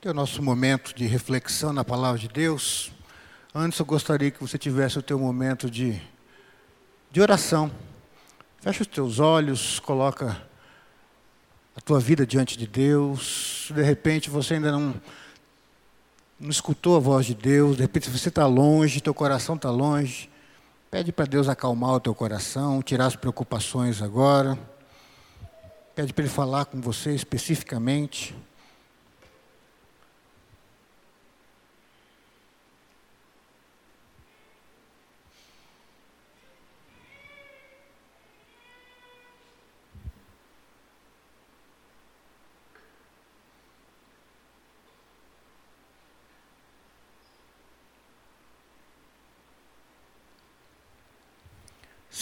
que é o nosso momento de reflexão na palavra de Deus. Antes eu gostaria que você tivesse o teu momento de, de oração. Fecha os teus olhos, coloca a tua vida diante de Deus. De repente você ainda não, não escutou a voz de Deus, de repente você está longe, teu coração está longe. Pede para Deus acalmar o teu coração, tirar as preocupações agora. Pede para Ele falar com você especificamente.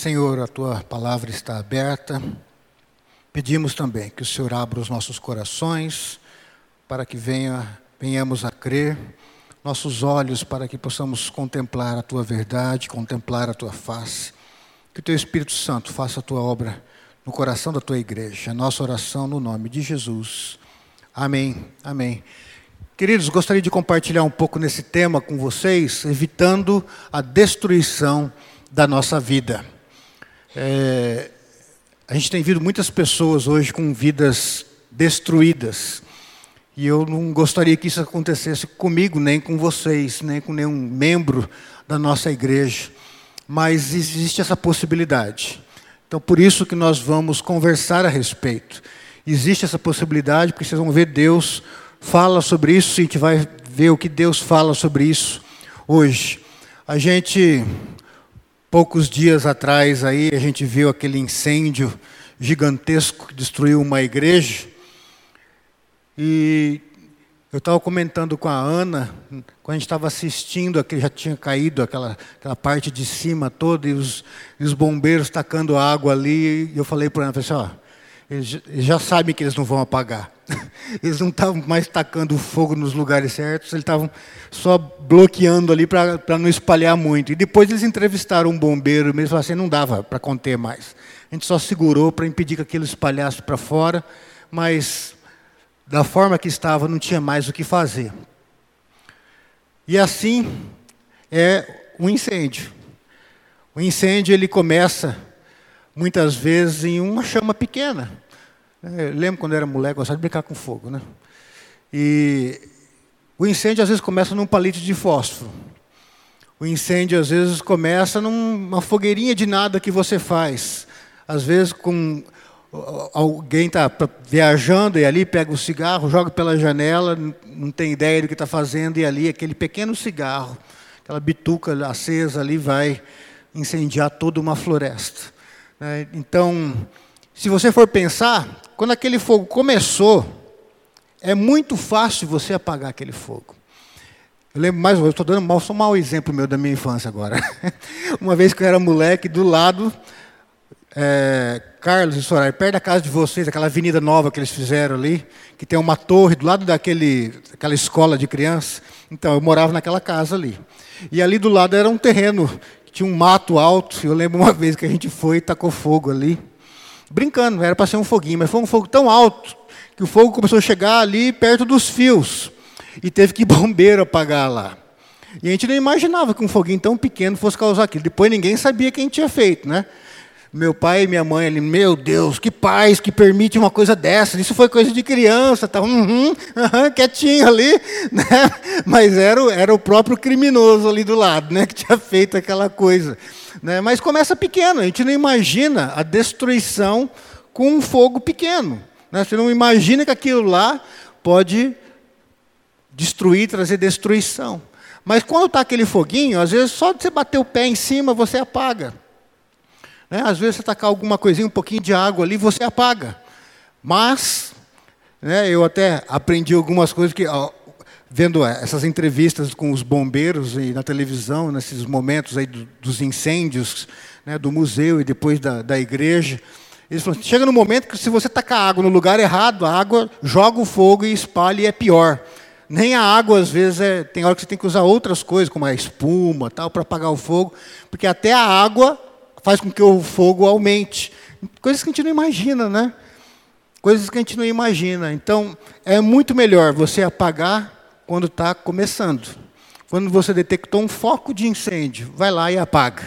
Senhor, a tua palavra está aberta. Pedimos também que o Senhor abra os nossos corações para que venha, venhamos a crer, nossos olhos para que possamos contemplar a tua verdade, contemplar a tua face. Que o teu Espírito Santo faça a tua obra no coração da tua igreja. Nossa oração no nome de Jesus. Amém. Amém. Queridos, gostaria de compartilhar um pouco nesse tema com vocês, evitando a destruição da nossa vida. É, a gente tem visto muitas pessoas hoje com vidas destruídas. E eu não gostaria que isso acontecesse comigo, nem com vocês, nem com nenhum membro da nossa igreja. Mas existe essa possibilidade. Então, por isso que nós vamos conversar a respeito. Existe essa possibilidade, porque vocês vão ver Deus fala sobre isso, e a gente vai ver o que Deus fala sobre isso hoje. A gente Poucos dias atrás aí a gente viu aquele incêndio gigantesco que destruiu uma igreja. E eu estava comentando com a Ana, quando a gente estava assistindo, aquele já tinha caído aquela, aquela parte de cima toda, e os, e os bombeiros tacando água ali, e eu falei para a Ana, falei assim, eles, já sabem que eles não vão apagar. Eles não estavam mais tacando fogo nos lugares certos, eles estavam só bloqueando ali para não espalhar muito. E depois eles entrevistaram um bombeiro mesmo, assim, não dava para conter mais. A gente só segurou para impedir que aquilo espalhasse para fora, mas da forma que estava não tinha mais o que fazer. E assim é um incêndio. O incêndio ele começa muitas vezes em uma chama pequena. Eu lembro quando eu era moleque, gostava de brincar com fogo, né? E o incêndio às vezes começa num palito de fósforo. O incêndio às vezes começa numa fogueirinha de nada que você faz. Às vezes com alguém está viajando e ali pega o cigarro, joga pela janela, não tem ideia do que está fazendo e ali aquele pequeno cigarro, aquela bituca acesa ali vai incendiar toda uma floresta. Né? Então, se você for pensar, quando aquele fogo começou, é muito fácil você apagar aquele fogo. Eu lembro mais, eu estou dando mal, só um mau exemplo meu da minha infância agora. Uma vez que eu era moleque, do lado, é, Carlos e Soraya, perto da casa de vocês, aquela avenida nova que eles fizeram ali, que tem uma torre do lado daquele, daquela escola de criança. Então, eu morava naquela casa ali. E ali do lado era um terreno tinha um mato alto. Eu lembro uma vez que a gente foi e tacou fogo ali. Brincando, era para ser um foguinho, mas foi um fogo tão alto que o fogo começou a chegar ali perto dos fios. E teve que bombeiro apagar lá. E a gente não imaginava que um foguinho tão pequeno fosse causar aquilo. Depois ninguém sabia quem tinha feito, né? Meu pai e minha mãe ali, meu Deus, que pais que permite uma coisa dessa. Isso foi coisa de criança, tá uhum, uhum, quietinho ali, né? Mas era, era o próprio criminoso ali do lado, né? Que tinha feito aquela coisa. Né? Mas começa pequeno, a gente não imagina a destruição com um fogo pequeno. Né? Você não imagina que aquilo lá pode destruir, trazer destruição. Mas quando está aquele foguinho, às vezes só de você bater o pé em cima, você apaga. Né? Às vezes você tacar alguma coisinha, um pouquinho de água ali, você apaga. Mas, né, eu até aprendi algumas coisas que, ó, vendo essas entrevistas com os bombeiros e na televisão, nesses momentos aí do, dos incêndios, né, do museu e depois da, da igreja, eles falam, chega no momento que se você tacar água no lugar errado, a água joga o fogo e espalha e é pior. Nem a água, às vezes, é, tem hora que você tem que usar outras coisas, como a espuma, tal, para apagar o fogo, porque até a água faz com que o fogo aumente. Coisas que a gente não imagina, né? Coisas que a gente não imagina. Então, é muito melhor você apagar quando está começando. Quando você detectou um foco de incêndio, vai lá e apaga.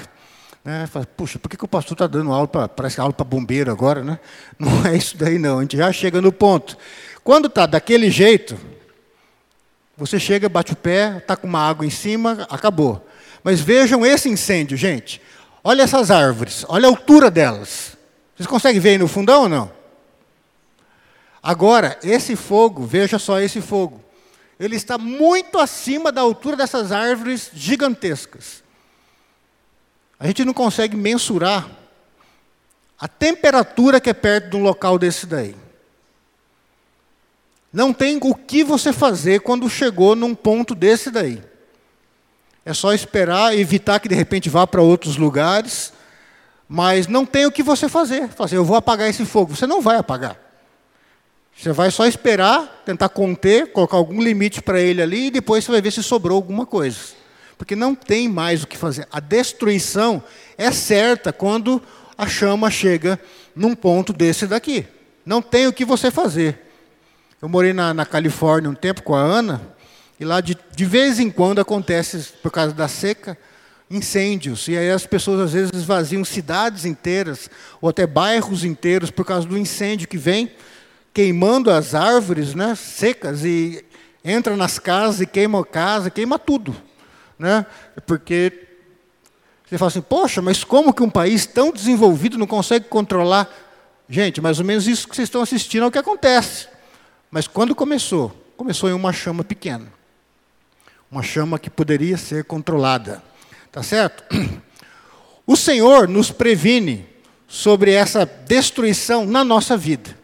Né? Fala, Puxa, por que, que o pastor está dando aula para parece aula para bombeiro agora, né? Não é isso daí não. A gente já chega no ponto. Quando está daquele jeito, você chega, bate o pé, está com uma água em cima, acabou. Mas vejam esse incêndio, gente. Olha essas árvores, olha a altura delas. Vocês conseguem ver aí no fundão ou não? Agora, esse fogo, veja só esse fogo. Ele está muito acima da altura dessas árvores gigantescas. A gente não consegue mensurar a temperatura que é perto de um local desse daí. Não tem o que você fazer quando chegou num ponto desse daí. É só esperar, evitar que de repente vá para outros lugares, mas não tem o que você fazer. Fazer, eu vou apagar esse fogo. Você não vai apagar. Você vai só esperar, tentar conter, colocar algum limite para ele ali e depois você vai ver se sobrou alguma coisa. Porque não tem mais o que fazer. A destruição é certa quando a chama chega num ponto desse daqui. Não tem o que você fazer. Eu morei na, na Califórnia um tempo com a Ana, e lá de, de vez em quando acontece, por causa da seca, incêndios. E aí as pessoas às vezes esvaziam cidades inteiras, ou até bairros inteiros, por causa do incêndio que vem, queimando as árvores né, secas, e entra nas casas e queima a casa, queima tudo. Né? Porque você fala assim, poxa, mas como que um país tão desenvolvido não consegue controlar? Gente, mais ou menos isso que vocês estão assistindo é o que acontece. Mas quando começou? Começou em uma chama pequena. Uma chama que poderia ser controlada. Tá certo? O Senhor nos previne sobre essa destruição na nossa vida.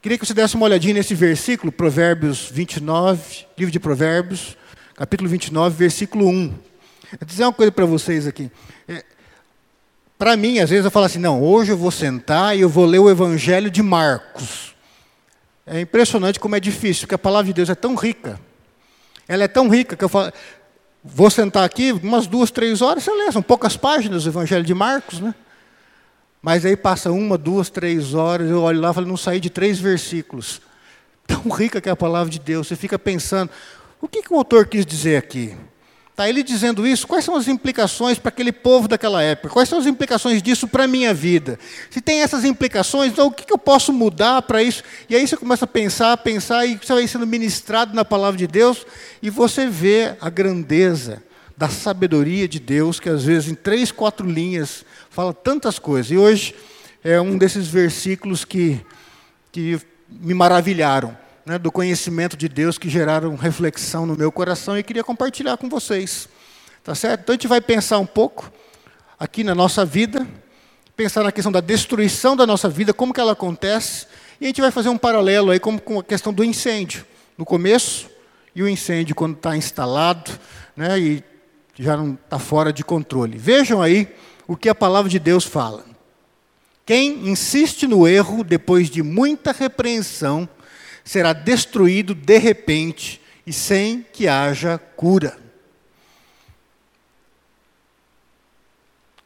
Queria que você desse uma olhadinha nesse versículo, Provérbios 29, livro de Provérbios, capítulo 29, versículo 1. Vou dizer uma coisa para vocês aqui. É, para mim, às vezes eu falo assim, não, hoje eu vou sentar e eu vou ler o Evangelho de Marcos. É impressionante como é difícil, porque a palavra de Deus é tão rica. Ela é tão rica que eu falo, vou sentar aqui umas duas, três horas, você lê, são poucas páginas do Evangelho de Marcos, né? Mas aí passa uma, duas, três horas, eu olho lá e falo, não saí de três versículos. Tão rica que é a palavra de Deus. Você fica pensando, o que, que o autor quis dizer aqui? Está ele dizendo isso, quais são as implicações para aquele povo daquela época? Quais são as implicações disso para a minha vida? Se tem essas implicações, então o que, que eu posso mudar para isso? E aí você começa a pensar, a pensar, e você vai sendo ministrado na palavra de Deus, e você vê a grandeza da sabedoria de Deus, que às vezes em três, quatro linhas fala tantas coisas. E hoje é um desses versículos que, que me maravilharam né, do conhecimento de Deus que geraram reflexão no meu coração e queria compartilhar com vocês. Tá certo? Então a gente vai pensar um pouco aqui na nossa vida, pensar na questão da destruição da nossa vida, como que ela acontece, e a gente vai fazer um paralelo aí com, com a questão do incêndio, no começo, e o incêndio quando está instalado, né, e já não está fora de controle. Vejam aí o que a palavra de Deus fala. Quem insiste no erro depois de muita repreensão será destruído de repente e sem que haja cura.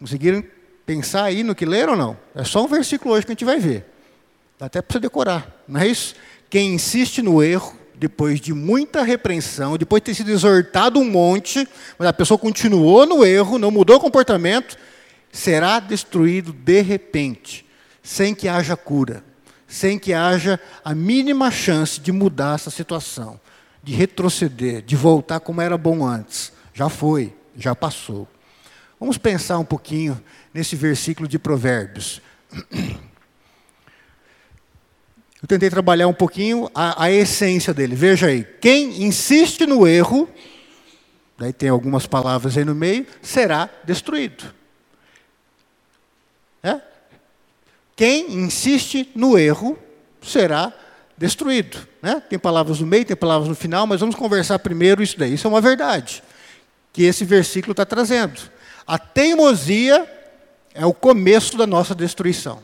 Conseguiram pensar aí no que leram ou não? É só um versículo hoje que a gente vai ver. Dá até para você decorar, não é isso? Quem insiste no erro, depois de muita repreensão, depois de ter sido exortado um monte, mas a pessoa continuou no erro, não mudou o comportamento, será destruído de repente, sem que haja cura sem que haja a mínima chance de mudar essa situação, de retroceder, de voltar como era bom antes. Já foi, já passou. Vamos pensar um pouquinho nesse versículo de Provérbios. Eu tentei trabalhar um pouquinho a, a essência dele. Veja aí, quem insiste no erro, daí tem algumas palavras aí no meio, será destruído. É? Quem insiste no erro será destruído. Né? Tem palavras no meio, tem palavras no final, mas vamos conversar primeiro isso daí. Isso é uma verdade que esse versículo está trazendo. A teimosia é o começo da nossa destruição.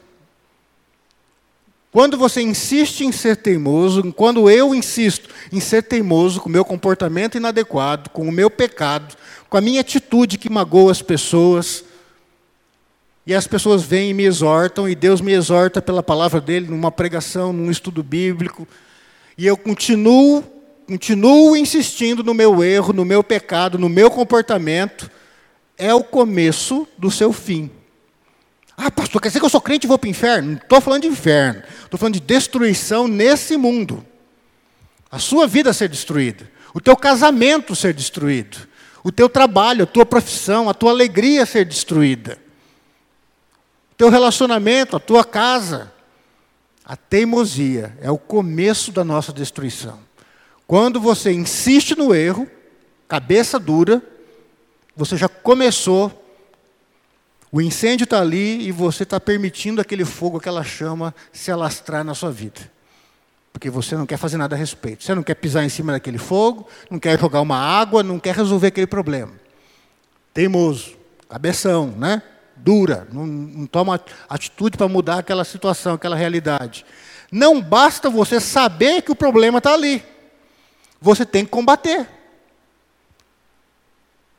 Quando você insiste em ser teimoso, quando eu insisto em ser teimoso com o meu comportamento inadequado, com o meu pecado, com a minha atitude que magoa as pessoas, e as pessoas vêm e me exortam, e Deus me exorta pela palavra dele, numa pregação, num estudo bíblico, e eu continuo, continuo insistindo no meu erro, no meu pecado, no meu comportamento, é o começo do seu fim. Ah, pastor, quer dizer que eu sou crente e vou para o inferno? Não estou falando de inferno, estou falando de destruição nesse mundo. A sua vida ser destruída, o teu casamento ser destruído, o teu trabalho, a tua profissão, a tua alegria ser destruída, teu relacionamento, a tua casa. A teimosia é o começo da nossa destruição. Quando você insiste no erro, cabeça dura, você já começou, o incêndio está ali e você está permitindo aquele fogo, aquela chama se alastrar na sua vida. Porque você não quer fazer nada a respeito. Você não quer pisar em cima daquele fogo, não quer jogar uma água, não quer resolver aquele problema. Teimoso, cabeção, né? Dura, não, não toma atitude para mudar aquela situação, aquela realidade. Não basta você saber que o problema está ali. Você tem que combater.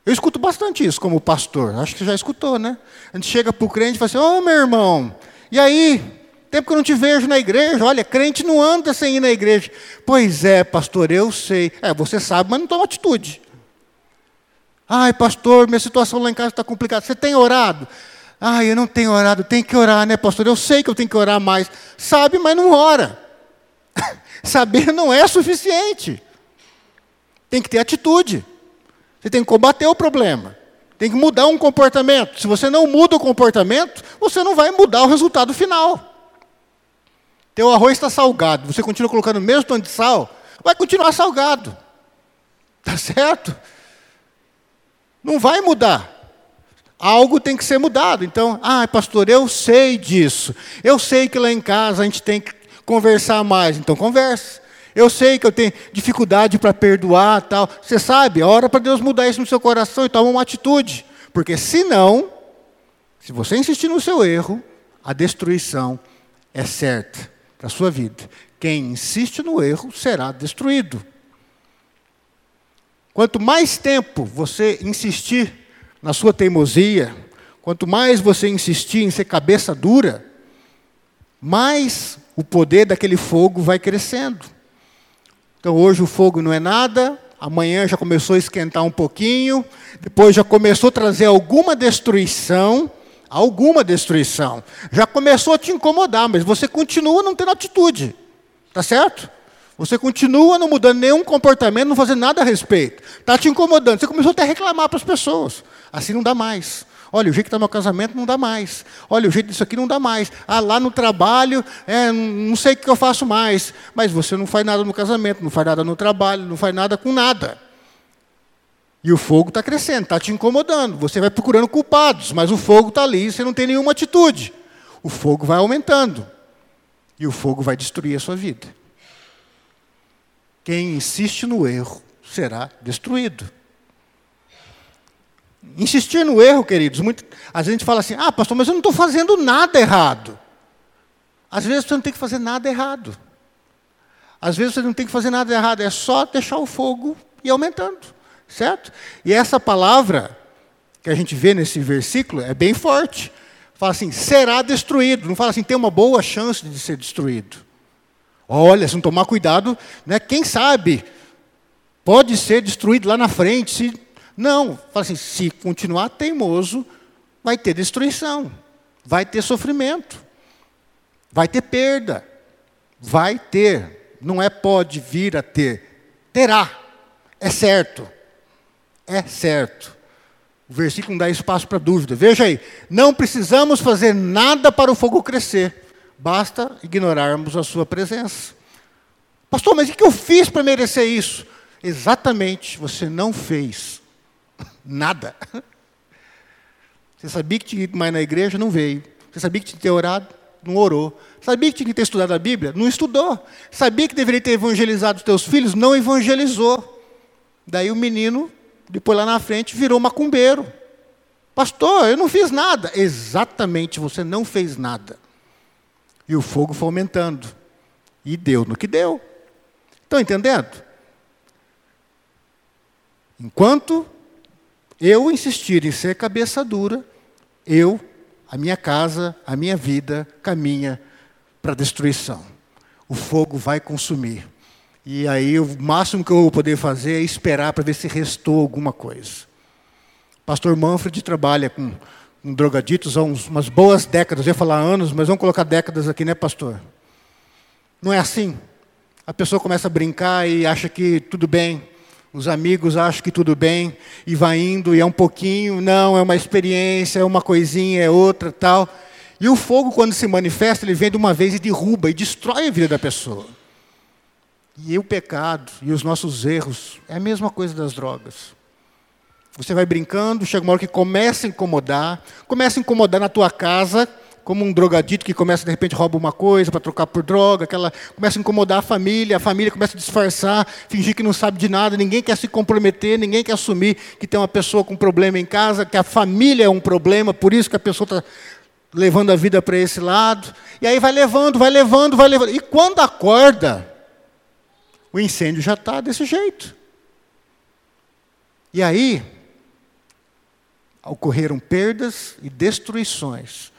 Eu escuto bastante isso como pastor. Acho que você já escutou, né? A gente chega para o crente e fala assim: Ô oh, meu irmão, e aí? Tempo que eu não te vejo na igreja. Olha, crente não anda sem ir na igreja. Pois é, pastor, eu sei. É, você sabe, mas não toma atitude. Ai, pastor, minha situação lá em casa está complicada. Você tem orado? Ai, eu não tenho orado. Tem que orar, né, pastor? Eu sei que eu tenho que orar mais. Sabe, mas não ora. Saber não é suficiente. Tem que ter atitude. Você tem que combater o problema. Tem que mudar um comportamento. Se você não muda o comportamento, você não vai mudar o resultado final. Teu arroz está salgado, você continua colocando o mesmo tanto de sal, vai continuar salgado. Tá certo? Não vai mudar. Algo tem que ser mudado. Então, ah, pastor, eu sei disso. Eu sei que lá em casa a gente tem que conversar mais. Então, converse. Eu sei que eu tenho dificuldade para perdoar, tal. Você sabe, a hora para Deus mudar isso no seu coração e tomar uma atitude. Porque senão, se você insistir no seu erro, a destruição é certa para a sua vida. Quem insiste no erro será destruído. Quanto mais tempo você insistir na sua teimosia, quanto mais você insistir em ser cabeça dura, mais o poder daquele fogo vai crescendo. Então hoje o fogo não é nada, amanhã já começou a esquentar um pouquinho, depois já começou a trazer alguma destruição, alguma destruição. Já começou a te incomodar, mas você continua não tendo atitude. Tá certo? Você continua não mudando nenhum comportamento, não fazendo nada a respeito. Está te incomodando. Você começou até a reclamar para as pessoas. Assim não dá mais. Olha, o jeito que está meu casamento não dá mais. Olha, o jeito disso aqui não dá mais. Ah, lá no trabalho, é, não sei o que eu faço mais. Mas você não faz nada no casamento, não faz nada no trabalho, não faz nada com nada. E o fogo está crescendo, está te incomodando. Você vai procurando culpados, mas o fogo está ali e você não tem nenhuma atitude. O fogo vai aumentando. E o fogo vai destruir a sua vida. Quem insiste no erro será destruído. Insistir no erro, queridos, muito, a gente fala assim: ah, pastor, mas eu não estou fazendo nada errado. Às vezes você não tem que fazer nada errado. Às vezes você não tem que fazer nada errado, é só deixar o fogo ir aumentando. Certo? E essa palavra que a gente vê nesse versículo é bem forte. Fala assim, será destruído. Não fala assim, tem uma boa chance de ser destruído. Olha, se não tomar cuidado, né, quem sabe pode ser destruído lá na frente. Se... Não, fala assim, se continuar teimoso, vai ter destruição, vai ter sofrimento, vai ter perda, vai ter. Não é pode vir a ter, terá, é certo é certo. O versículo não dá espaço para dúvida. Veja aí, não precisamos fazer nada para o fogo crescer, basta ignorarmos a sua presença. Pastor, mas o que eu fiz para merecer isso? Exatamente, você não fez nada. Você sabia que tinha ido mais na igreja? Não veio. Você sabia que tinha que ter orado? Não orou. Sabia que tinha que ter estudado a Bíblia? Não estudou. Sabia que deveria ter evangelizado os teus filhos? Não evangelizou. Daí o menino depois lá na frente virou macumbeiro. Pastor, eu não fiz nada. Exatamente, você não fez nada. E o fogo foi aumentando. E deu no que deu. Estão entendendo? Enquanto eu insistir em ser cabeça dura, eu a minha casa, a minha vida caminha para a destruição. O fogo vai consumir. E aí o máximo que eu vou poder fazer é esperar para ver se restou alguma coisa. Pastor Manfred trabalha com, com drogaditos há uns, umas boas décadas, eu ia falar anos, mas vamos colocar décadas aqui, né, pastor? Não é assim? A pessoa começa a brincar e acha que tudo bem, os amigos acham que tudo bem, e vai indo, e é um pouquinho, não, é uma experiência, é uma coisinha, é outra, tal. E o fogo, quando se manifesta, ele vem de uma vez e derruba e destrói a vida da pessoa. E o pecado e os nossos erros é a mesma coisa das drogas. Você vai brincando, chega uma hora que começa a incomodar, começa a incomodar na tua casa, como um drogadito que começa de repente rouba uma coisa para trocar por droga, aquela começa a incomodar a família, a família começa a disfarçar, fingir que não sabe de nada, ninguém quer se comprometer, ninguém quer assumir que tem uma pessoa com problema em casa, que a família é um problema, por isso que a pessoa está levando a vida para esse lado, e aí vai levando, vai levando, vai levando, e quando acorda, o incêndio já está desse jeito. E aí, ocorreram perdas e destruições,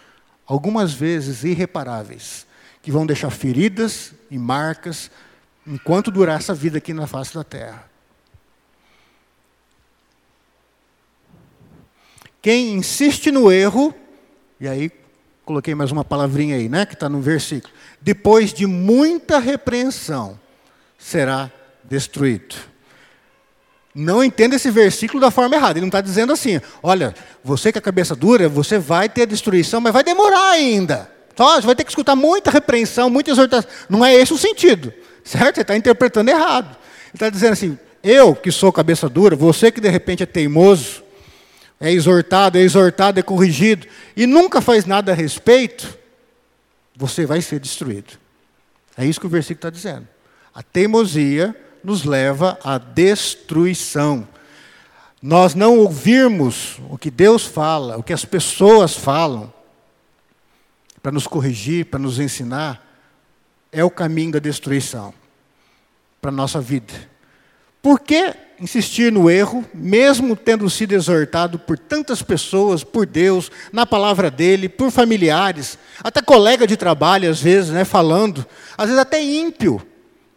algumas vezes irreparáveis, que vão deixar feridas e marcas enquanto durar essa vida aqui na face da terra. Quem insiste no erro, e aí coloquei mais uma palavrinha aí, né, que está no versículo, depois de muita repreensão, será destruído. Não entenda esse versículo da forma errada. Ele não está dizendo assim: olha, você que é cabeça dura, você vai ter destruição, mas vai demorar ainda. Só, você vai ter que escutar muita repreensão, muita exortação. Não é esse o sentido, certo? Você está interpretando errado. Ele está dizendo assim: eu que sou cabeça dura, você que de repente é teimoso, é exortado, é exortado, é corrigido, e nunca faz nada a respeito, você vai ser destruído. É isso que o versículo está dizendo. A teimosia nos leva à destruição. Nós não ouvirmos o que Deus fala, o que as pessoas falam, para nos corrigir, para nos ensinar, é o caminho da destruição para a nossa vida. Por que insistir no erro, mesmo tendo sido exortado por tantas pessoas, por Deus, na palavra dele, por familiares, até colega de trabalho, às vezes, né, falando, às vezes até ímpio,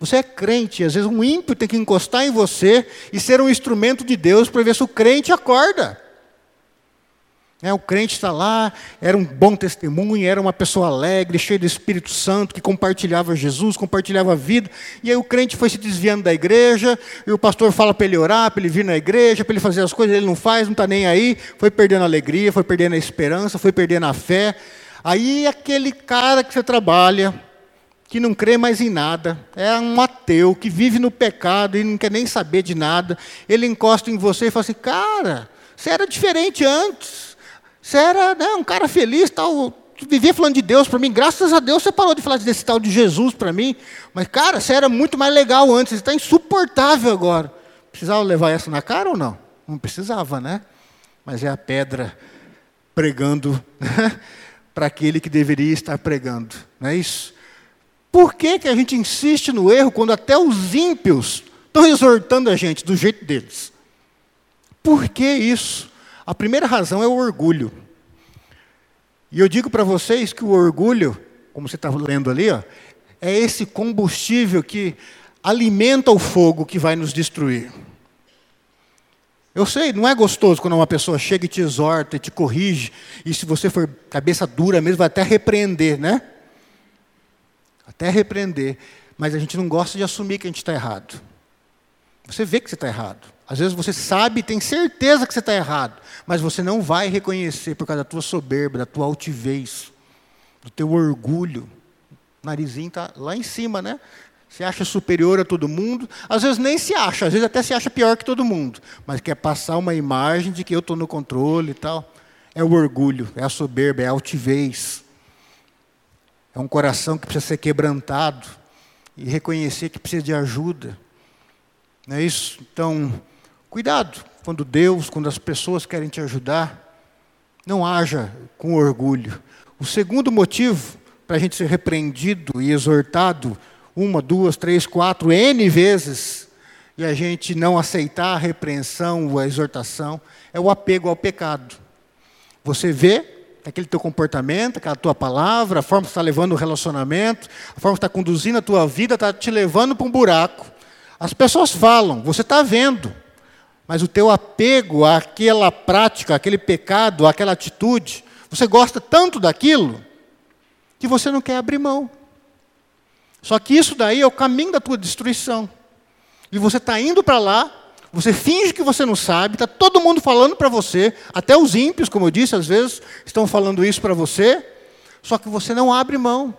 você é crente, às vezes um ímpio tem que encostar em você e ser um instrumento de Deus para ver se o crente acorda. É, o crente está lá, era um bom testemunho, era uma pessoa alegre, cheia do Espírito Santo, que compartilhava Jesus, compartilhava a vida. E aí o crente foi se desviando da igreja, e o pastor fala para ele orar, para ele vir na igreja, para ele fazer as coisas, ele não faz, não está nem aí, foi perdendo a alegria, foi perdendo a esperança, foi perdendo a fé. Aí aquele cara que você trabalha, que não crê mais em nada, é um ateu que vive no pecado e não quer nem saber de nada. Ele encosta em você e fala assim: Cara, você era diferente antes, você era né, um cara feliz, tal, vivia falando de Deus para mim. Graças a Deus você parou de falar desse tal de Jesus para mim. Mas, cara, você era muito mais legal antes, você está insuportável agora. Precisava levar essa na cara ou não? Não precisava, né? Mas é a pedra pregando para aquele que deveria estar pregando, não é isso? Por que, que a gente insiste no erro quando até os ímpios estão exortando a gente do jeito deles? Por que isso? A primeira razão é o orgulho. E eu digo para vocês que o orgulho, como você está lendo ali, ó, é esse combustível que alimenta o fogo que vai nos destruir. Eu sei, não é gostoso quando uma pessoa chega e te exorta e te corrige, e se você for cabeça dura mesmo, vai até repreender, né? Até repreender, mas a gente não gosta de assumir que a gente está errado. Você vê que você está errado. Às vezes você sabe, tem certeza que você está errado, mas você não vai reconhecer por causa da tua soberba, da tua altivez, do teu orgulho. O narizinho está lá em cima, né? Se acha superior a todo mundo, às vezes nem se acha, às vezes até se acha pior que todo mundo, mas quer passar uma imagem de que eu estou no controle e tal. É o orgulho, é a soberba, é a altivez. É um coração que precisa ser quebrantado e reconhecer que precisa de ajuda. Não é isso? Então, cuidado quando Deus, quando as pessoas querem te ajudar, não haja com orgulho. O segundo motivo para a gente ser repreendido e exortado uma, duas, três, quatro, N vezes, e a gente não aceitar a repreensão ou a exortação, é o apego ao pecado. Você vê aquele teu comportamento, aquela tua palavra, a forma que está levando o relacionamento, a forma que está conduzindo a tua vida, está te levando para um buraco. As pessoas falam, você está vendo, mas o teu apego àquela prática, àquele pecado, àquela atitude, você gosta tanto daquilo que você não quer abrir mão. Só que isso daí é o caminho da tua destruição. E você está indo para lá, você finge que você não sabe, está todo mundo falando para você, até os ímpios, como eu disse, às vezes estão falando isso para você, só que você não abre mão.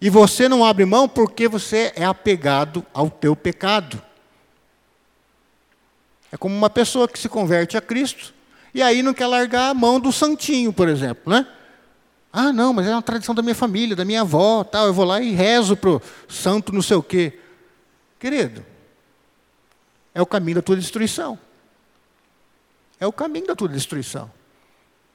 E você não abre mão porque você é apegado ao teu pecado. É como uma pessoa que se converte a Cristo e aí não quer largar a mão do santinho, por exemplo, né? Ah, não, mas é uma tradição da minha família, da minha avó, tal. Eu vou lá e rezo para o santo não sei o quê. Querido, é o caminho da tua destruição. É o caminho da tua destruição.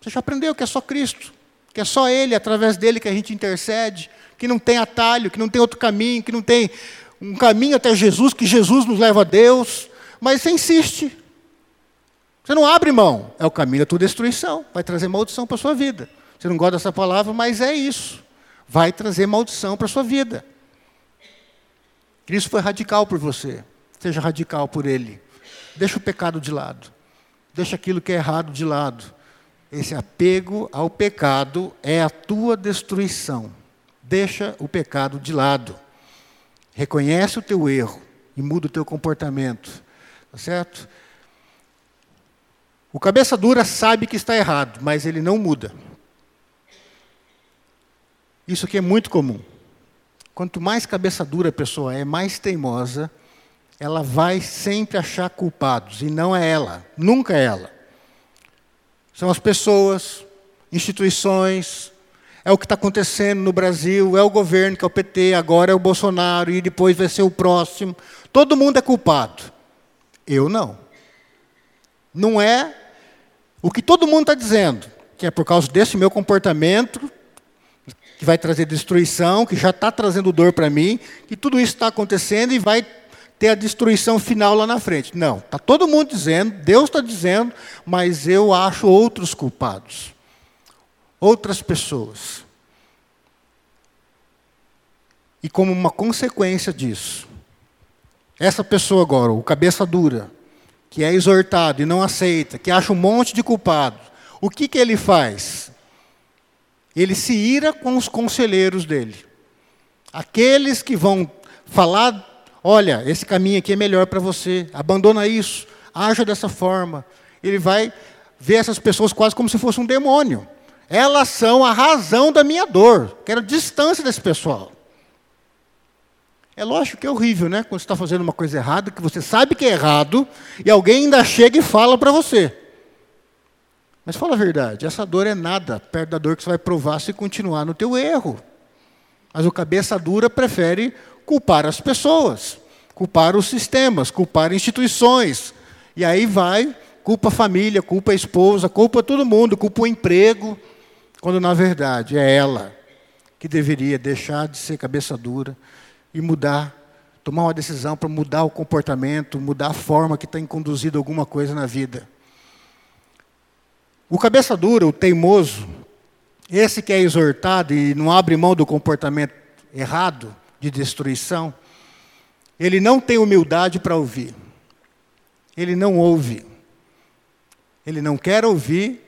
Você já aprendeu que é só Cristo, que é só Ele, através dele que a gente intercede, que não tem atalho, que não tem outro caminho, que não tem um caminho até Jesus, que Jesus nos leva a Deus. Mas você insiste. Você não abre mão. É o caminho da tua destruição. Vai trazer maldição para a sua vida. Você não gosta dessa palavra, mas é isso. Vai trazer maldição para a sua vida. Cristo foi radical por você. Seja radical por Ele. Deixa o pecado de lado. Deixa aquilo que é errado de lado. Esse apego ao pecado é a tua destruição. Deixa o pecado de lado. Reconhece o teu erro e muda o teu comportamento. Tá certo? O cabeça dura sabe que está errado, mas ele não muda. Isso aqui é muito comum. Quanto mais cabeça dura a pessoa é, mais teimosa, ela vai sempre achar culpados, e não é ela, nunca é ela. São as pessoas, instituições, é o que está acontecendo no Brasil, é o governo, que é o PT, agora é o Bolsonaro, e depois vai ser o próximo. Todo mundo é culpado. Eu não. Não é o que todo mundo está dizendo, que é por causa desse meu comportamento, que vai trazer destruição, que já está trazendo dor para mim, que tudo isso está acontecendo e vai ter a destruição final lá na frente. Não, está todo mundo dizendo, Deus está dizendo, mas eu acho outros culpados, outras pessoas. E como uma consequência disso, essa pessoa agora, o cabeça dura, que é exortado e não aceita, que acha um monte de culpados, o que, que ele faz? ele se ira com os conselheiros dele. Aqueles que vão falar: olha, esse caminho aqui é melhor para você, abandona isso, haja dessa forma. Ele vai ver essas pessoas quase como se fosse um demônio. Elas são a razão da minha dor. Quero distância desse pessoal. É lógico que é horrível, né? Quando você está fazendo uma coisa errada, que você sabe que é errado, e alguém ainda chega e fala para você. Mas fala a verdade, essa dor é nada perto da dor que você vai provar se continuar no teu erro. Mas o cabeça dura prefere culpar as pessoas, culpar os sistemas, culpar instituições. E aí vai, culpa a família, culpa a esposa, culpa todo mundo, culpa o emprego, quando na verdade é ela que deveria deixar de ser cabeça dura e mudar, tomar uma decisão para mudar o comportamento, mudar a forma que tem conduzido alguma coisa na vida. O cabeça dura, o teimoso, esse que é exortado e não abre mão do comportamento errado, de destruição, ele não tem humildade para ouvir. Ele não ouve. Ele não quer ouvir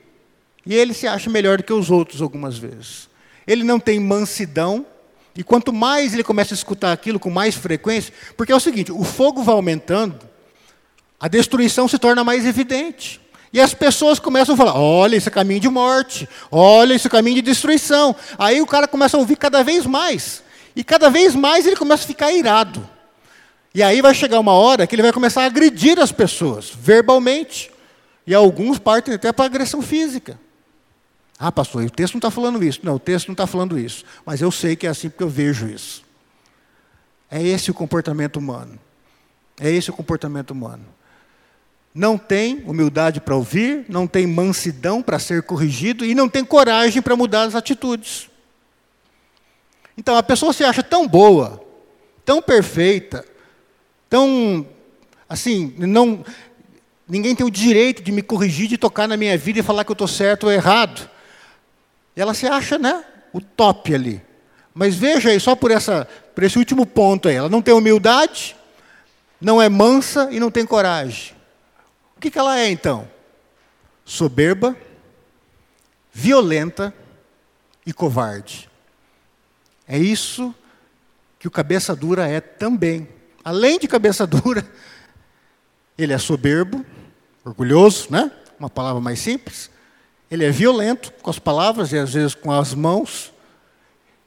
e ele se acha melhor do que os outros algumas vezes. Ele não tem mansidão e quanto mais ele começa a escutar aquilo com mais frequência, porque é o seguinte, o fogo vai aumentando, a destruição se torna mais evidente. E as pessoas começam a falar: olha, esse é caminho de morte, olha, esse é caminho de destruição. Aí o cara começa a ouvir cada vez mais. E cada vez mais ele começa a ficar irado. E aí vai chegar uma hora que ele vai começar a agredir as pessoas, verbalmente. E alguns partem até para agressão física. Ah, pastor, o texto não está falando isso. Não, o texto não está falando isso. Mas eu sei que é assim porque eu vejo isso. É esse o comportamento humano. É esse o comportamento humano não tem humildade para ouvir, não tem mansidão para ser corrigido e não tem coragem para mudar as atitudes. Então a pessoa se acha tão boa, tão perfeita, tão assim, não ninguém tem o direito de me corrigir, de tocar na minha vida e falar que eu estou certo ou errado. E ela se acha, né, o top ali. Mas veja aí, só por, essa, por esse último ponto aí, ela não tem humildade, não é mansa e não tem coragem. O que, que ela é então? Soberba, violenta e covarde. É isso que o cabeça dura é também. Além de cabeça dura, ele é soberbo, orgulhoso, né? Uma palavra mais simples. Ele é violento com as palavras e às vezes com as mãos.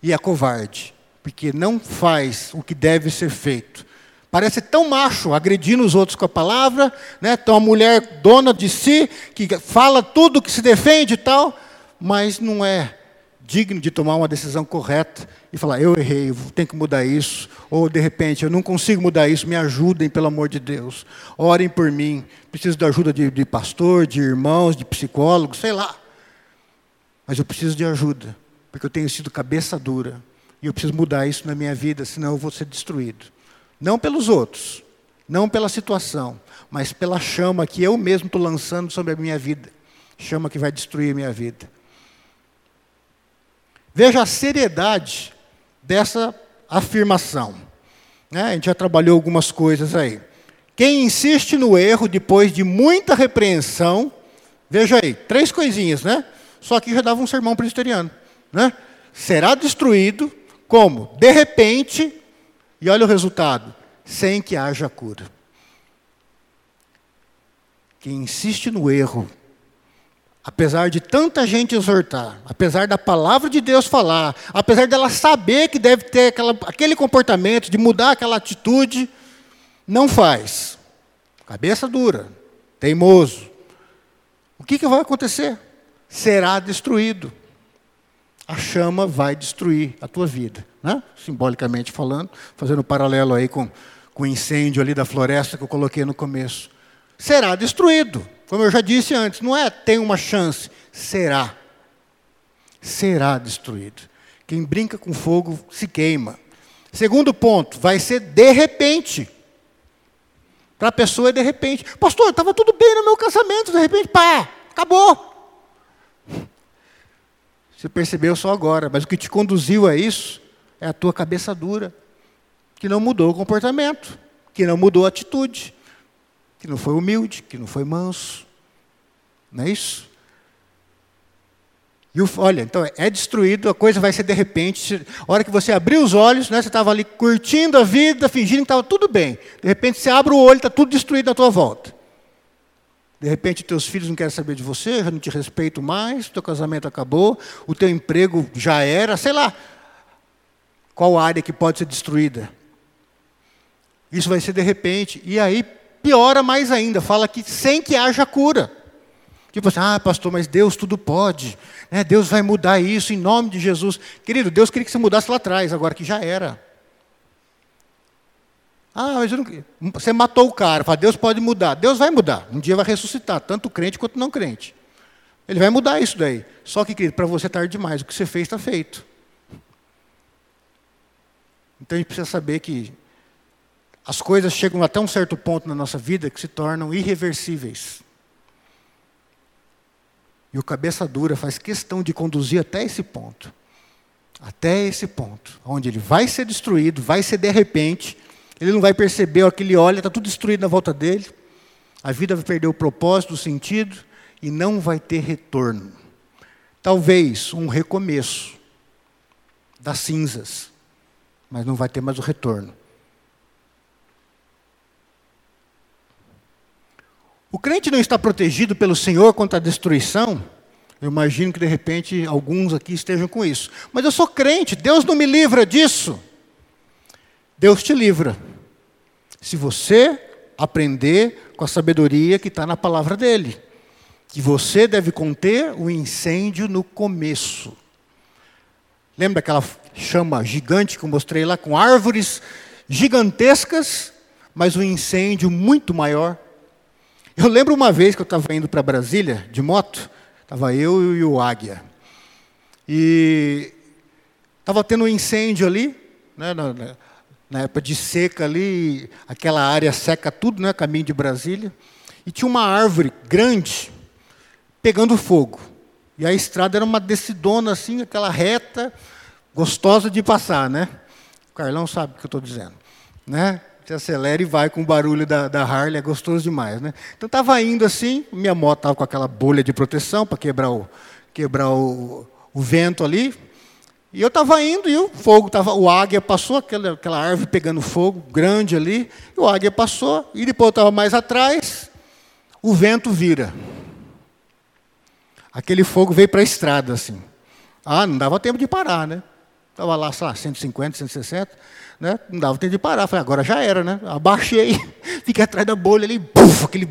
E é covarde, porque não faz o que deve ser feito. Parece tão macho, agredindo os outros com a palavra, né? Tão uma mulher dona de si, que fala tudo que se defende e tal, mas não é digno de tomar uma decisão correta e falar: eu errei, eu tenho que mudar isso. Ou de repente, eu não consigo mudar isso, me ajudem, pelo amor de Deus. Orem por mim. Preciso da ajuda de, de pastor, de irmãos, de psicólogos, sei lá. Mas eu preciso de ajuda, porque eu tenho sido cabeça dura. E eu preciso mudar isso na minha vida, senão eu vou ser destruído. Não pelos outros, não pela situação, mas pela chama que eu mesmo estou lançando sobre a minha vida. Chama que vai destruir a minha vida. Veja a seriedade dessa afirmação. Né? A gente já trabalhou algumas coisas aí. Quem insiste no erro depois de muita repreensão, veja aí, três coisinhas, né? Só que já dava um sermão presbiteriano, né? Será destruído como? De repente, e olha o resultado, sem que haja cura. Quem insiste no erro Apesar de tanta gente exortar, apesar da palavra de Deus falar, apesar dela saber que deve ter aquela, aquele comportamento, de mudar aquela atitude, não faz. Cabeça dura, teimoso. O que, que vai acontecer? Será destruído. A chama vai destruir a tua vida. Né? Simbolicamente falando, fazendo um paralelo aí com, com o incêndio ali da floresta que eu coloquei no começo. Será destruído. Como eu já disse antes, não é tem uma chance, será. Será destruído. Quem brinca com fogo se queima. Segundo ponto, vai ser de repente. Para a pessoa é de repente. Pastor, estava tudo bem no meu casamento, de repente, pá, acabou. Você percebeu só agora, mas o que te conduziu a isso é a tua cabeça dura, que não mudou o comportamento, que não mudou a atitude que não foi humilde, que não foi manso. Não é isso? E o, olha, então é destruído, a coisa vai ser de repente. A hora que você abrir os olhos, né, você estava ali curtindo a vida, fingindo que estava tudo bem. De repente você abre o olho, está tudo destruído à tua volta. De repente teus filhos não querem saber de você, já não te respeitam mais, teu casamento acabou, o teu emprego já era, sei lá. Qual área que pode ser destruída? Isso vai ser de repente. E aí piora mais ainda, fala que sem que haja cura. Tipo assim, ah, pastor, mas Deus tudo pode. Né? Deus vai mudar isso em nome de Jesus. Querido, Deus queria que você mudasse lá atrás, agora que já era. Ah, mas não... você matou o cara. Fala, Deus pode mudar. Deus vai mudar. Um dia vai ressuscitar, tanto crente quanto não crente. Ele vai mudar isso daí. Só que, querido, para você é tarde demais. O que você fez está feito. Então a gente precisa saber que as coisas chegam até um certo ponto na nossa vida que se tornam irreversíveis. E o cabeça dura faz questão de conduzir até esse ponto. Até esse ponto, onde ele vai ser destruído, vai ser de repente, ele não vai perceber, o que ele olha, está tudo destruído na volta dele, a vida vai perder o propósito, o sentido, e não vai ter retorno. Talvez um recomeço das cinzas, mas não vai ter mais o retorno. O crente não está protegido pelo Senhor contra a destruição? Eu imagino que de repente alguns aqui estejam com isso. Mas eu sou crente, Deus não me livra disso. Deus te livra. Se você aprender com a sabedoria que está na palavra dele. Que você deve conter o incêndio no começo. Lembra aquela chama gigante que eu mostrei lá, com árvores gigantescas, mas um incêndio muito maior? Eu lembro uma vez que eu estava indo para Brasília de moto, estava eu e o Águia. E estava tendo um incêndio ali, né, na, na, época de seca ali, aquela área seca tudo, né, caminho de Brasília. E tinha uma árvore grande pegando fogo. E a estrada era uma decidona assim, aquela reta, gostosa de passar, né? O Carlão sabe o que eu estou dizendo, né? Você acelera e vai com o barulho da, da Harley, é gostoso demais, né? Então estava indo assim, minha moto estava com aquela bolha de proteção para quebrar o, quebrar o, o vento ali. E eu estava indo e o fogo estava, o águia passou, aquela, aquela árvore pegando fogo, grande ali, e o águia passou, e depois eu estava mais atrás, o vento vira. Aquele fogo veio para a estrada, assim. Ah, não dava tempo de parar, né? Estava lá, sei lá, 150, 160, né? Não dava tempo de parar. Falei, agora já era, né? Abaixei, fiquei atrás da bolha ali, buf, aquele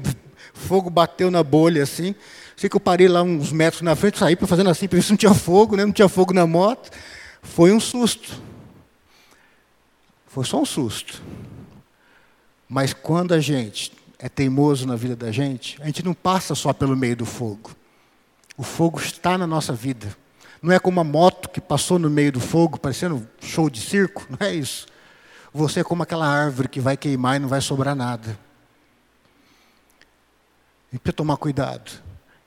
fogo bateu na bolha, assim. Sei que eu parei lá uns metros na frente, saí fazendo assim, para ver se não tinha fogo, né? não tinha fogo na moto. Foi um susto. Foi só um susto. Mas quando a gente é teimoso na vida da gente, a gente não passa só pelo meio do fogo. O fogo está na nossa vida. Não é como uma moto que passou no meio do fogo, parecendo show de circo, não é isso. Você é como aquela árvore que vai queimar e não vai sobrar nada. E precisa tomar cuidado.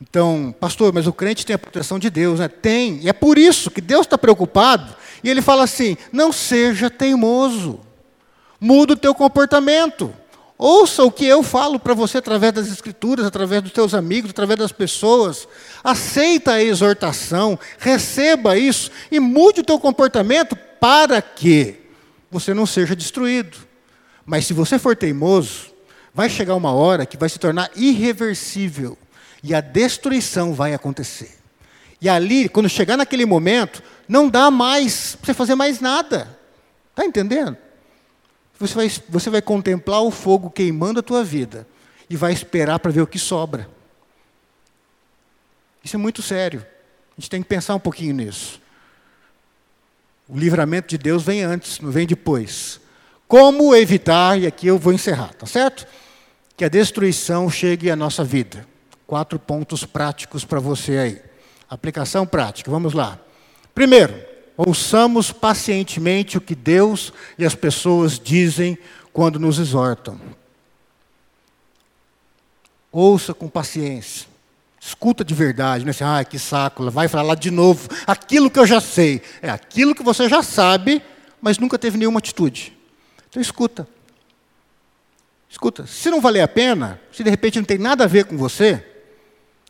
Então, pastor, mas o crente tem a proteção de Deus, né? Tem. E é por isso que Deus está preocupado. E ele fala assim: não seja teimoso. Muda o teu comportamento. Ouça o que eu falo para você através das escrituras, através dos teus amigos, através das pessoas. Aceita a exortação, receba isso e mude o teu comportamento para que você não seja destruído. Mas se você for teimoso, vai chegar uma hora que vai se tornar irreversível e a destruição vai acontecer. E ali, quando chegar naquele momento, não dá mais para você fazer mais nada. Está entendendo? Você vai, você vai contemplar o fogo queimando a tua vida e vai esperar para ver o que sobra. Isso é muito sério. A gente tem que pensar um pouquinho nisso. O livramento de Deus vem antes, não vem depois. Como evitar, e aqui eu vou encerrar, tá certo? Que a destruição chegue à nossa vida. Quatro pontos práticos para você aí. Aplicação prática, vamos lá. Primeiro, ouçamos pacientemente o que Deus e as pessoas dizem quando nos exortam. Ouça com paciência. Escuta de verdade, não é assim, ah, que saco, vai falar de novo aquilo que eu já sei. É aquilo que você já sabe, mas nunca teve nenhuma atitude. Então escuta. Escuta, se não valer a pena, se de repente não tem nada a ver com você,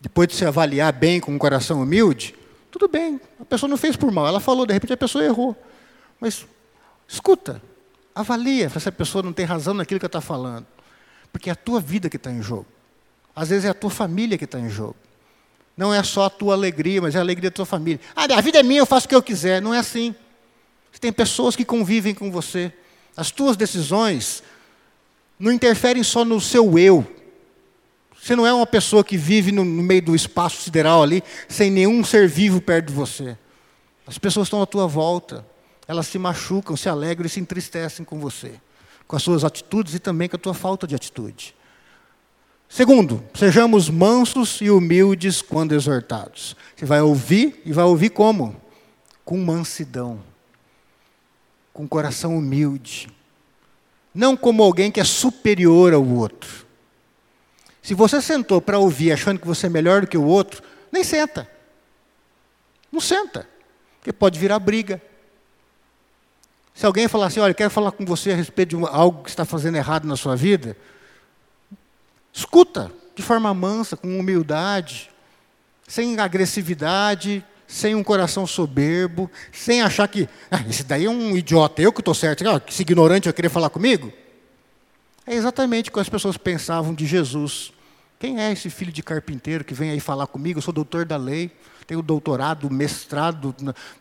depois de se avaliar bem com um coração humilde, tudo bem, a pessoa não fez por mal, ela falou, de repente a pessoa errou. Mas escuta, avalia se a pessoa não tem razão naquilo que está falando. Porque é a tua vida que está em jogo. Às vezes é a tua família que está em jogo. Não é só a tua alegria, mas é a alegria da tua família. Ah, a vida é minha, eu faço o que eu quiser. Não é assim. Tem pessoas que convivem com você. As tuas decisões não interferem só no seu eu, você não é uma pessoa que vive no, meio do espaço sideral ali, sem nenhum ser vivo perto de você. As pessoas estão à tua volta, elas se machucam, se alegram e se entristecem com você, com as suas atitudes e também com a tua falta de atitude. Segundo, sejamos mansos e humildes quando exortados. Você vai ouvir e vai ouvir como? Com mansidão, com coração humilde. Não como alguém que é superior ao outro. Se você sentou para ouvir achando que você é melhor do que o outro, nem senta. Não senta, porque pode virar briga. Se alguém falar assim, olha, quero falar com você a respeito de algo que está fazendo errado na sua vida, escuta de forma mansa, com humildade, sem agressividade, sem um coração soberbo, sem achar que ah, esse daí é um idiota, eu que estou certo, esse ignorante vai querer falar comigo. É exatamente o que as pessoas pensavam de Jesus. Quem é esse filho de carpinteiro que vem aí falar comigo? Eu sou doutor da lei, tenho doutorado, mestrado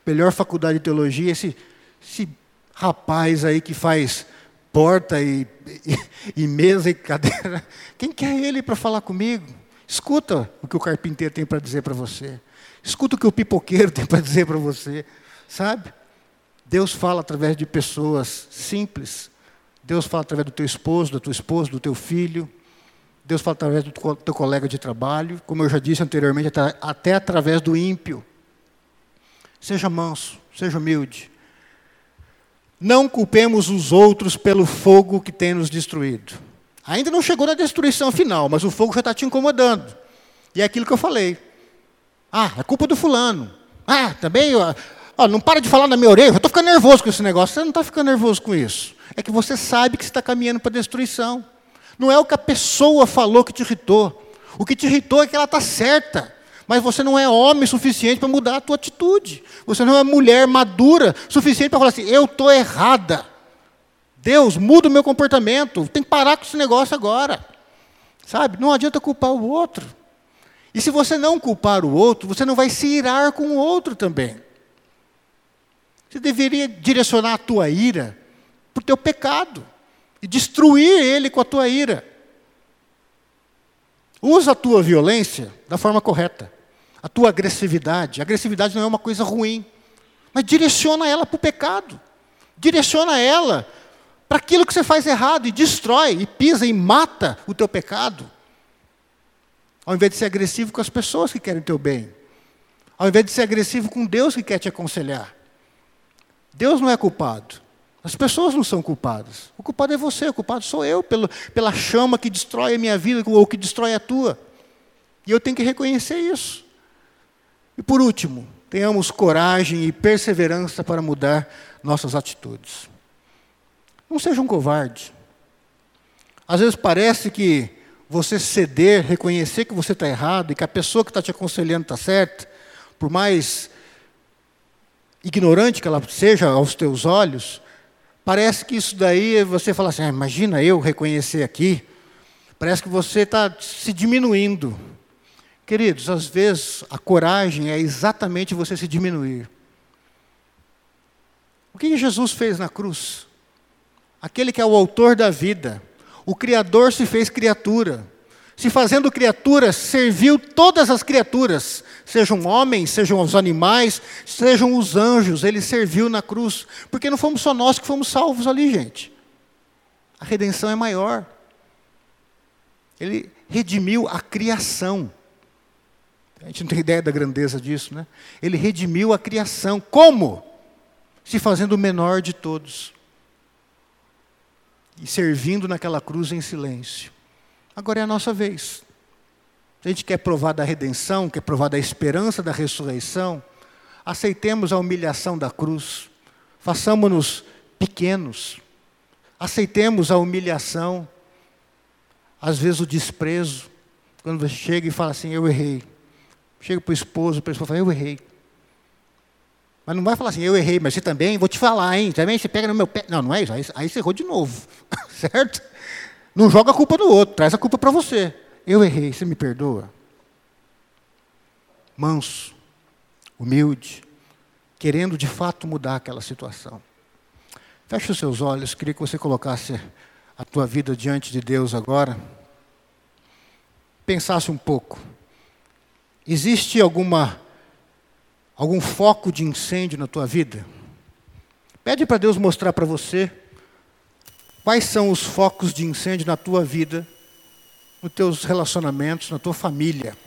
melhor faculdade de teologia. Esse, esse rapaz aí que faz porta e, e, e mesa e cadeira. Quem que é ele para falar comigo? Escuta o que o carpinteiro tem para dizer para você. Escuta o que o pipoqueiro tem para dizer para você. Sabe? Deus fala através de pessoas simples. Deus fala através do teu esposo, da tua esposa, do teu filho. Deus fala através do teu colega de trabalho, como eu já disse anteriormente, até, através do ímpio. Seja manso, seja humilde. Não culpemos os outros pelo fogo que tem nos destruído. Ainda não chegou na destruição final, mas o fogo já está te incomodando. E é aquilo que eu falei. Ah, é culpa do fulano. Ah, também, ó, ó, não para de falar na minha orelha, eu estou ficando nervoso com esse negócio. Você não está ficando nervoso com isso. É que você sabe que você está caminhando para a destruição. Não é o que a pessoa falou que te irritou. O que te irritou é que ela está certa. Mas você não é homem suficiente para mudar a tua atitude. Você não é mulher madura suficiente para falar assim: eu estou errada. Deus, muda o meu comportamento. Tem que parar com esse negócio agora. Sabe? Não adianta culpar o outro. E se você não culpar o outro, você não vai se irar com o outro também. Você deveria direcionar a tua ira para o teu pecado e destruir ele com a tua ira. Usa a tua violência da forma correta. A tua agressividade. A agressividade não é uma coisa ruim. Mas direciona ela para o pecado. Direciona ela para aquilo que você faz errado e destrói, e pisa e mata o teu pecado. Ao invés de ser agressivo com as pessoas que querem o teu bem. Ao invés de ser agressivo com Deus que quer te aconselhar. Deus não é culpado. As pessoas não são culpadas. O culpado é você, o culpado sou eu, pelo, pela chama que destrói a minha vida ou que destrói a tua. E eu tenho que reconhecer isso. E por último, tenhamos coragem e perseverança para mudar nossas atitudes. Não seja um covarde. Às vezes parece que você ceder, reconhecer que você está errado e que a pessoa que está te aconselhando está certa, por mais ignorante que ela seja aos teus olhos, Parece que isso daí você fala assim, ah, imagina eu reconhecer aqui. Parece que você está se diminuindo. Queridos, às vezes a coragem é exatamente você se diminuir. O que Jesus fez na cruz? Aquele que é o autor da vida, o Criador se fez criatura se fazendo criatura, serviu todas as criaturas, sejam homens, sejam os animais, sejam os anjos, ele serviu na cruz, porque não fomos só nós que fomos salvos ali, gente. A redenção é maior. Ele redimiu a criação. A gente não tem ideia da grandeza disso, né? Ele redimiu a criação. Como? Se fazendo o menor de todos. E servindo naquela cruz em silêncio. Agora é a nossa vez. A gente quer provar da redenção, quer provar da esperança da ressurreição, aceitemos a humilhação da cruz, façamos-nos pequenos, aceitemos a humilhação, às vezes o desprezo, quando você chega e fala assim, eu errei. Chega para o esposo, para o esposo fala, eu errei. Mas não vai falar assim, eu errei, mas você também, vou te falar, hein? Também você pega no meu pé. Não, não é isso. Aí, aí você errou de novo. certo? Não joga a culpa no outro, traz a culpa para você. Eu errei, você me perdoa? Manso, humilde, querendo de fato mudar aquela situação. Feche os seus olhos, queria que você colocasse a tua vida diante de Deus agora. Pensasse um pouco. Existe alguma algum foco de incêndio na tua vida? Pede para Deus mostrar para você Quais são os focos de incêndio na tua vida, nos teus relacionamentos, na tua família?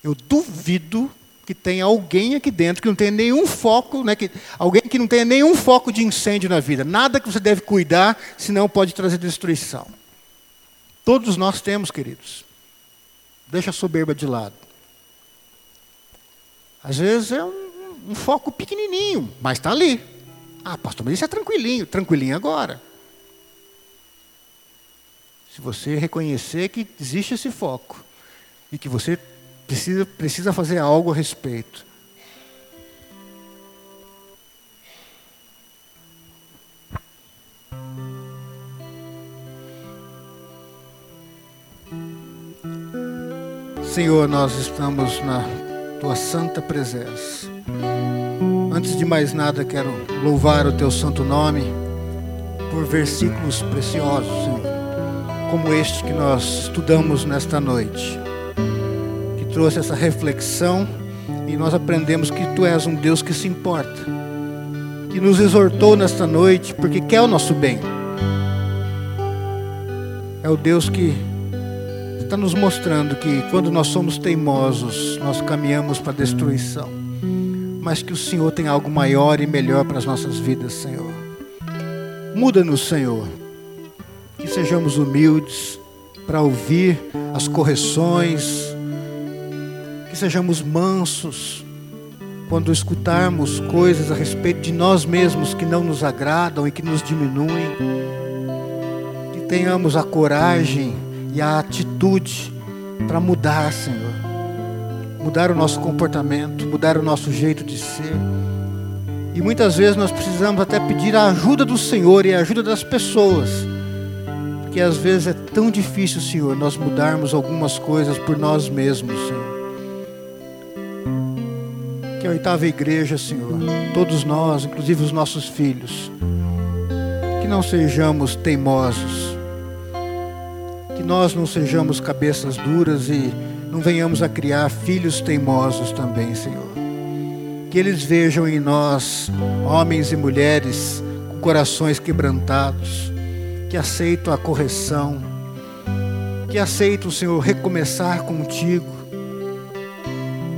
Eu duvido que tenha alguém aqui dentro que não tenha nenhum foco, né, que, alguém que não tenha nenhum foco de incêndio na vida. Nada que você deve cuidar, senão pode trazer destruição. Todos nós temos, queridos. Deixa a soberba de lado. Às vezes é um, um foco pequenininho, mas está ali. Ah, pastor, mas isso é tranquilinho. Tranquilinho agora. Se você reconhecer que existe esse foco e que você precisa, precisa fazer algo a respeito. Senhor, nós estamos na tua santa presença. Antes de mais nada, quero louvar o teu santo nome por versículos preciosos, Senhor como este que nós estudamos nesta noite, que trouxe essa reflexão e nós aprendemos que Tu és um Deus que se importa, que nos exortou nesta noite porque quer o nosso bem. É o Deus que está nos mostrando que quando nós somos teimosos, nós caminhamos para a destruição, mas que o Senhor tem algo maior e melhor para as nossas vidas, Senhor. Muda-nos, Senhor sejamos humildes para ouvir as correções, Que sejamos mansos quando escutarmos coisas a respeito de nós mesmos que não nos agradam e que nos diminuem. Que tenhamos a coragem e a atitude para mudar, Senhor. Mudar o nosso comportamento, mudar o nosso jeito de ser. E muitas vezes nós precisamos até pedir a ajuda do Senhor e a ajuda das pessoas. Porque às vezes é tão difícil, Senhor, nós mudarmos algumas coisas por nós mesmos, Senhor. Que a oitava igreja, Senhor, todos nós, inclusive os nossos filhos, que não sejamos teimosos, que nós não sejamos cabeças duras e não venhamos a criar filhos teimosos também, Senhor. Que eles vejam em nós homens e mulheres com corações quebrantados, que aceitam a correção, que aceitam, Senhor, recomeçar contigo.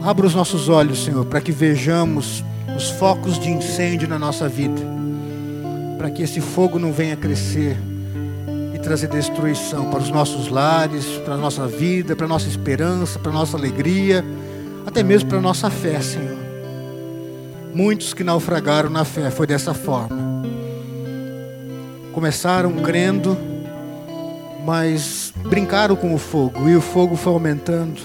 Abra os nossos olhos, Senhor, para que vejamos os focos de incêndio na nossa vida, para que esse fogo não venha crescer trazer destruição para os nossos lares, para a nossa vida, para a nossa esperança, para a nossa alegria, até mesmo para a nossa fé, Senhor. Muitos que naufragaram na fé foi dessa forma. Começaram crendo, mas brincaram com o fogo e o fogo foi aumentando.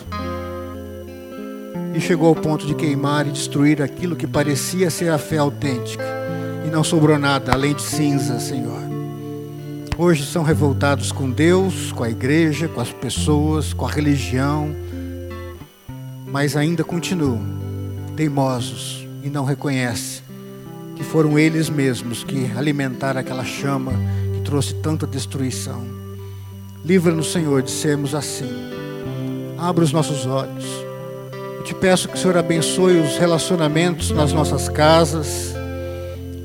E chegou ao ponto de queimar e destruir aquilo que parecia ser a fé autêntica. E não sobrou nada além de cinza, Senhor hoje são revoltados com Deus, com a igreja, com as pessoas, com a religião, mas ainda continuam teimosos e não reconhecem que foram eles mesmos que alimentaram aquela chama que trouxe tanta destruição. Livra-nos, Senhor, de sermos assim. Abra os nossos olhos. Eu te peço que o Senhor abençoe os relacionamentos nas nossas casas.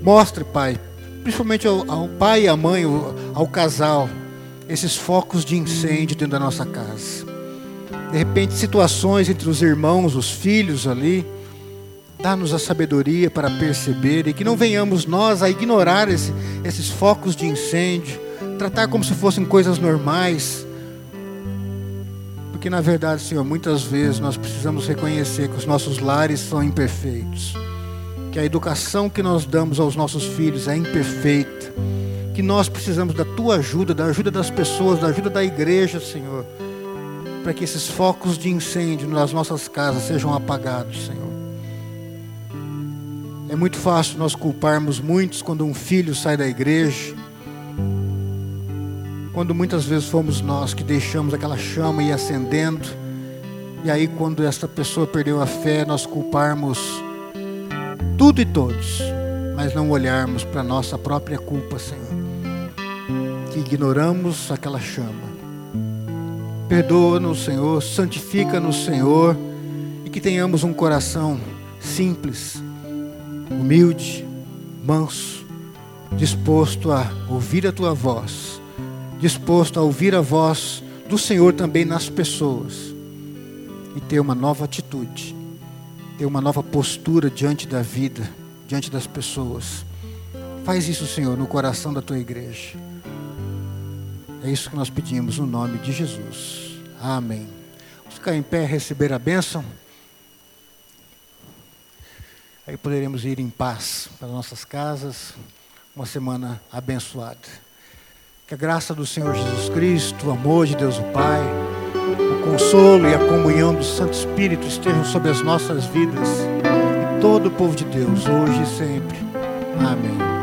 Mostre, Pai, principalmente ao, ao pai e à mãe, ao, ao casal, esses focos de incêndio dentro da nossa casa. De repente, situações entre os irmãos, os filhos ali, dá-nos a sabedoria para perceber e que não venhamos nós a ignorar esse, esses focos de incêndio, tratar como se fossem coisas normais. Porque na verdade, Senhor, muitas vezes nós precisamos reconhecer que os nossos lares são imperfeitos que a educação que nós damos aos nossos filhos é imperfeita, que nós precisamos da tua ajuda, da ajuda das pessoas, da ajuda da igreja, Senhor, para que esses focos de incêndio nas nossas casas sejam apagados, Senhor. É muito fácil nós culparmos muitos quando um filho sai da igreja, quando muitas vezes fomos nós que deixamos aquela chama ir acendendo, e aí quando essa pessoa perdeu a fé, nós culparmos tudo e todos, mas não olharmos para a nossa própria culpa, Senhor, que ignoramos aquela chama. Perdoa-nos, Senhor, santifica-nos, Senhor, e que tenhamos um coração simples, humilde, manso, disposto a ouvir a tua voz, disposto a ouvir a voz do Senhor também nas pessoas e ter uma nova atitude ter uma nova postura diante da vida, diante das pessoas. Faz isso, Senhor, no coração da tua igreja. É isso que nós pedimos no nome de Jesus. Amém. Vamos ficar em pé receber a bênção. Aí poderemos ir em paz para nossas casas. Uma semana abençoada. Que a graça do Senhor Jesus Cristo, o amor de Deus o Pai o consolo e a comunhão do Santo Espírito estejam sobre as nossas vidas e todo o povo de Deus, hoje e sempre. Amém.